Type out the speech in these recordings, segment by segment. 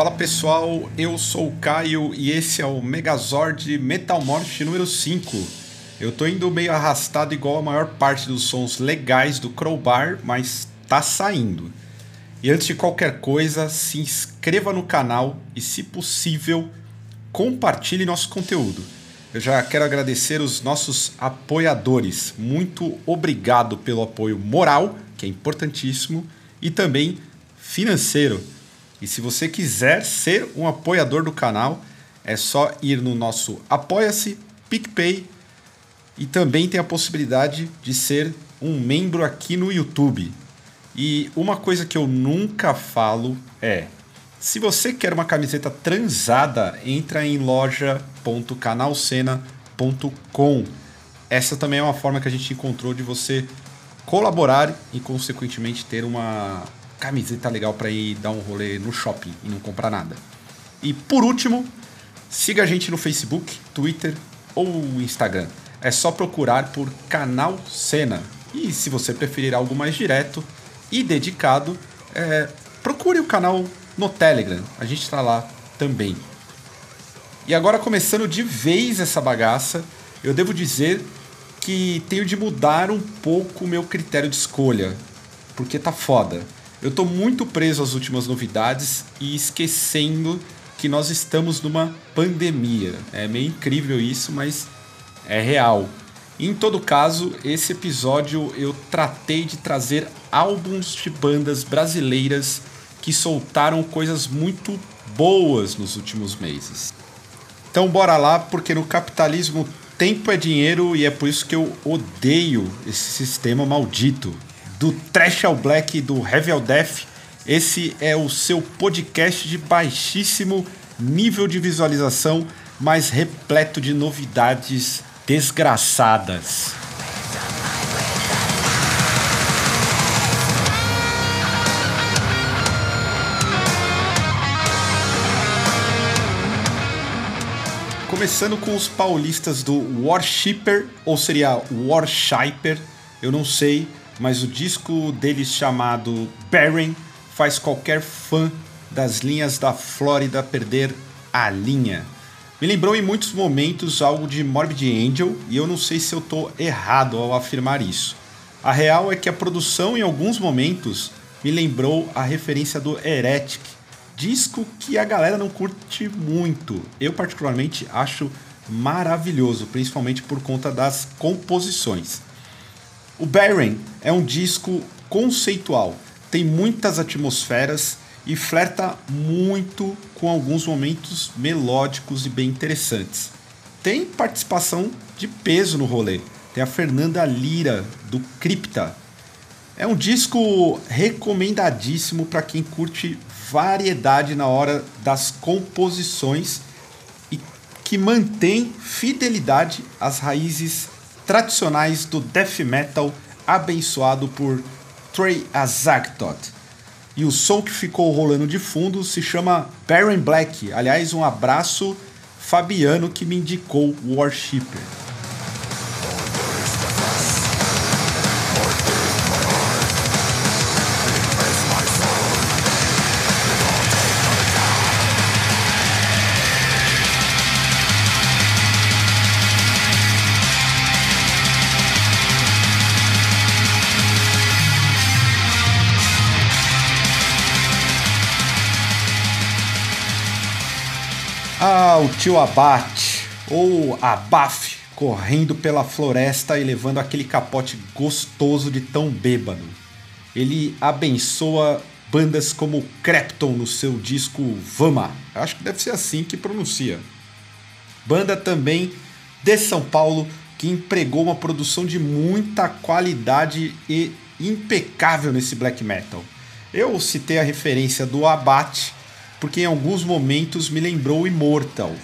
Fala pessoal, eu sou o Caio e esse é o Megazord Metal Morph número 5. Eu tô indo meio arrastado igual a maior parte dos sons legais do Crowbar, mas tá saindo. E antes de qualquer coisa, se inscreva no canal e, se possível, compartilhe nosso conteúdo. Eu já quero agradecer os nossos apoiadores. Muito obrigado pelo apoio moral, que é importantíssimo, e também financeiro. E se você quiser ser um apoiador do canal, é só ir no nosso Apoia-se, PicPay e também tem a possibilidade de ser um membro aqui no YouTube. E uma coisa que eu nunca falo é: se você quer uma camiseta transada, entra em loja.canalcena.com. Essa também é uma forma que a gente encontrou de você colaborar e consequentemente ter uma camiseta legal para ir dar um rolê no shopping e não comprar nada. E por último, siga a gente no Facebook, Twitter ou Instagram. É só procurar por Canal Cena. E se você preferir algo mais direto e dedicado, é, procure o canal no Telegram. A gente está lá também. E agora começando de vez essa bagaça, eu devo dizer que tenho de mudar um pouco o meu critério de escolha, porque tá foda. Eu tô muito preso às últimas novidades e esquecendo que nós estamos numa pandemia. É meio incrível isso, mas é real. Em todo caso, esse episódio eu tratei de trazer álbuns de bandas brasileiras que soltaram coisas muito boas nos últimos meses. Então bora lá, porque no capitalismo tempo é dinheiro e é por isso que eu odeio esse sistema maldito do Trash ao Black do Heavy ao Death. Esse é o seu podcast de baixíssimo nível de visualização, mas repleto de novidades desgraçadas. Começando com os paulistas do Worshipper, ou seria Worshiper, eu não sei, mas o disco deles chamado Barren faz qualquer fã das linhas da Flórida perder a linha. Me lembrou em muitos momentos algo de Morbid Angel e eu não sei se eu estou errado ao afirmar isso. A real é que a produção em alguns momentos me lembrou a referência do Heretic, disco que a galera não curte muito. Eu particularmente acho maravilhoso, principalmente por conta das composições. O Barren é um disco conceitual, tem muitas atmosferas e flerta muito com alguns momentos melódicos e bem interessantes. Tem participação de peso no rolê. Tem a Fernanda Lira do Cripta. É um disco recomendadíssimo para quem curte variedade na hora das composições e que mantém fidelidade às raízes tradicionais do death metal abençoado por Trey Azagtot. E o som que ficou rolando de fundo se chama Baron Black. Aliás, um abraço Fabiano que me indicou Worshipper. O tio Abate, ou Abaf, correndo pela floresta e levando aquele capote gostoso de tão bêbado. Ele abençoa bandas como Crepton no seu disco Vama. Acho que deve ser assim que pronuncia. Banda também de São Paulo que empregou uma produção de muita qualidade e impecável nesse black metal. Eu citei a referência do Abate porque em alguns momentos me lembrou Immortal.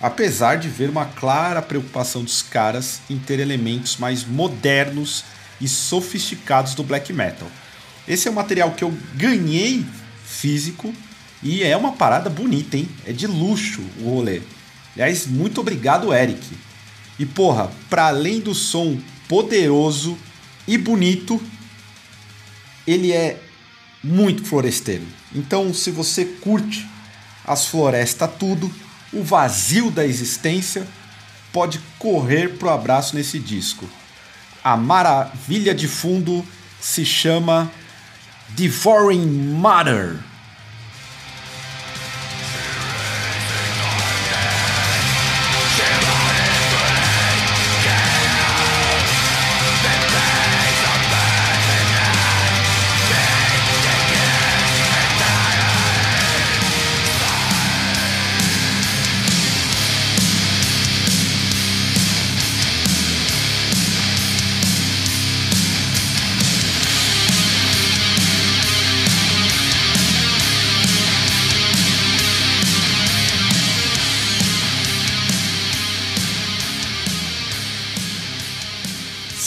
Apesar de ver uma clara preocupação dos caras em ter elementos mais modernos e sofisticados do black metal. Esse é um material que eu ganhei físico e é uma parada bonita, hein? É de luxo o rolê. Aliás, muito obrigado, Eric. E porra, para além do som poderoso e bonito, ele é muito floresteiro. Então, se você curte as florestas tudo, o vazio da existência, pode correr pro abraço nesse disco. A maravilha de fundo se chama Devouring Mother.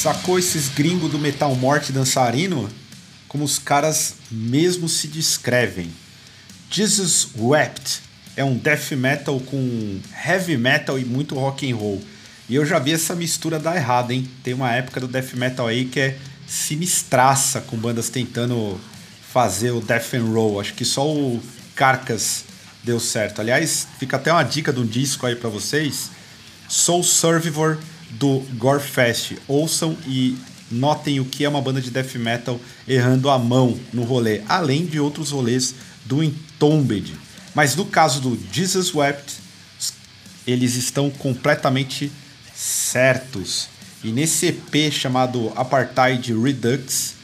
Sacou esses gringos do metal morte dançarino? Como os caras mesmo se descrevem. Jesus Wept é um death metal com heavy metal e muito rock and roll. E eu já vi essa mistura dar errado, hein? Tem uma época do death metal aí que é sinistraça com bandas tentando fazer o death and roll. Acho que só o Carcas deu certo. Aliás, fica até uma dica de um disco aí para vocês. Soul Survivor do Gorefest. Ouçam e notem o que é uma banda de death metal errando a mão no rolê, além de outros rolês do Entombed. Mas no caso do Jesus Wept, eles estão completamente certos. E nesse EP chamado Apartheid Redux,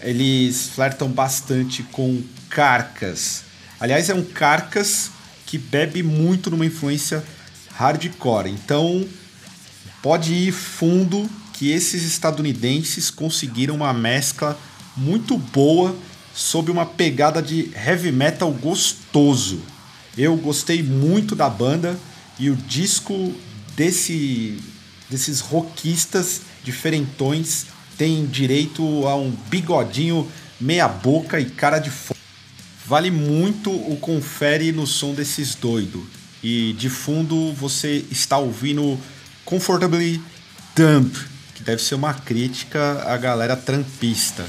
eles flertam bastante com Carcas. Aliás, é um Carcas que bebe muito numa influência hardcore. Então, pode ir fundo que esses estadunidenses conseguiram uma mescla muito boa sob uma pegada de heavy metal gostoso. Eu gostei muito da banda e o disco desse, desses rockistas diferentões tem direito a um bigodinho meia boca e cara de fogo. Vale muito o confere no som desses doidos. E de fundo você está ouvindo Comfortably Dump, que deve ser uma crítica à galera trampista.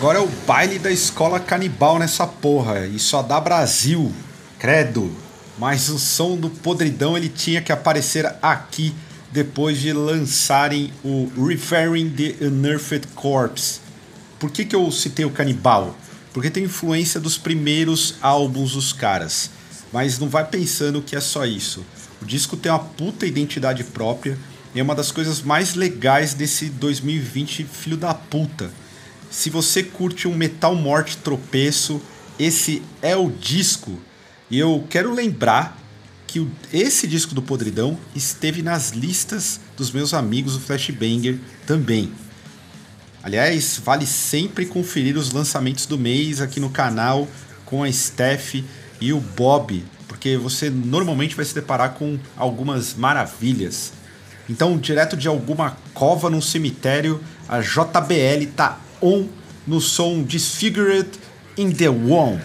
Agora é o baile da escola canibal nessa porra. E só dá Brasil. Credo. Mas o som do podridão ele tinha que aparecer aqui depois de lançarem o Referring the Unearthed Corpse. Por que, que eu citei o canibal? Porque tem influência dos primeiros álbuns dos caras. Mas não vai pensando que é só isso. O disco tem uma puta identidade própria e é uma das coisas mais legais desse 2020 filho da puta se você curte um metal morte tropeço, esse é o disco. E eu quero lembrar que esse disco do Podridão esteve nas listas dos meus amigos do Flashbanger também. Aliás, vale sempre conferir os lançamentos do mês aqui no canal com a Steph e o Bob, porque você normalmente vai se deparar com algumas maravilhas. Então, direto de alguma cova num cemitério, a JBL tá on no som Disfigured in the Womb.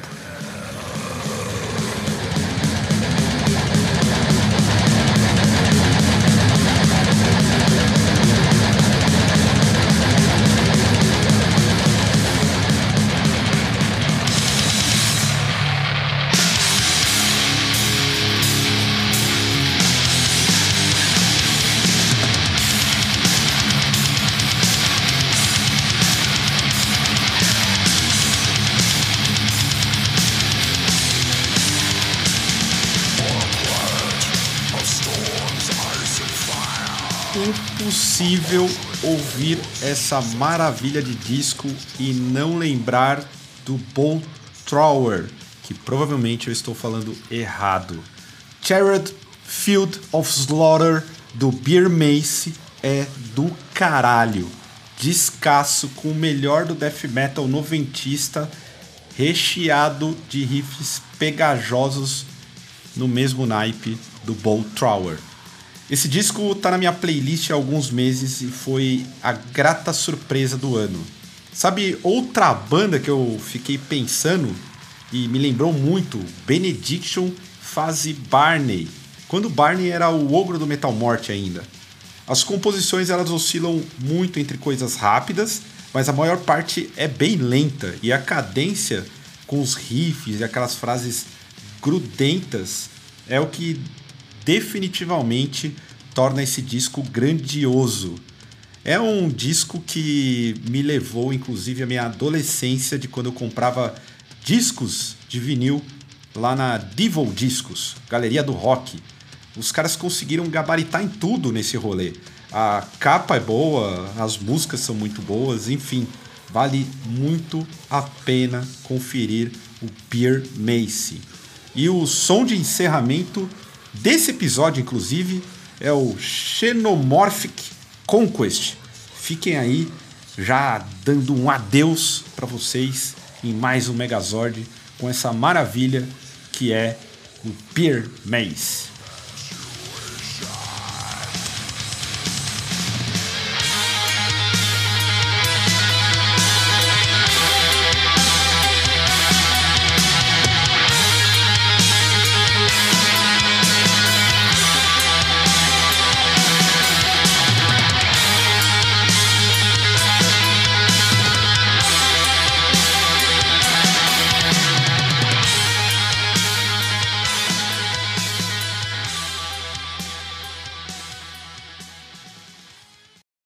Impossível ouvir essa maravilha de disco e não lembrar do Bolt Thrower, que provavelmente eu estou falando errado. Jared Field of Slaughter do Beer Mace é do caralho. Descasso com o melhor do death metal noventista, recheado de riffs pegajosos no mesmo naipe do Bolt Trower. Esse disco tá na minha playlist há alguns meses e foi a grata surpresa do ano. Sabe outra banda que eu fiquei pensando e me lembrou muito? Benediction fase Barney, quando Barney era o ogro do Metal Morte ainda. As composições elas oscilam muito entre coisas rápidas, mas a maior parte é bem lenta e a cadência com os riffs e aquelas frases grudentas é o que definitivamente torna esse disco grandioso. É um disco que me levou, inclusive, à minha adolescência, de quando eu comprava discos de vinil lá na Devil Discos, Galeria do Rock. Os caras conseguiram gabaritar em tudo nesse rolê. A capa é boa, as músicas são muito boas, enfim, vale muito a pena conferir o Beer Mace. E o som de encerramento desse episódio, inclusive, é o Xenomorphic Conquest. Fiquem aí já dando um adeus para vocês em mais um Megazord com essa maravilha que é o Beer Maze.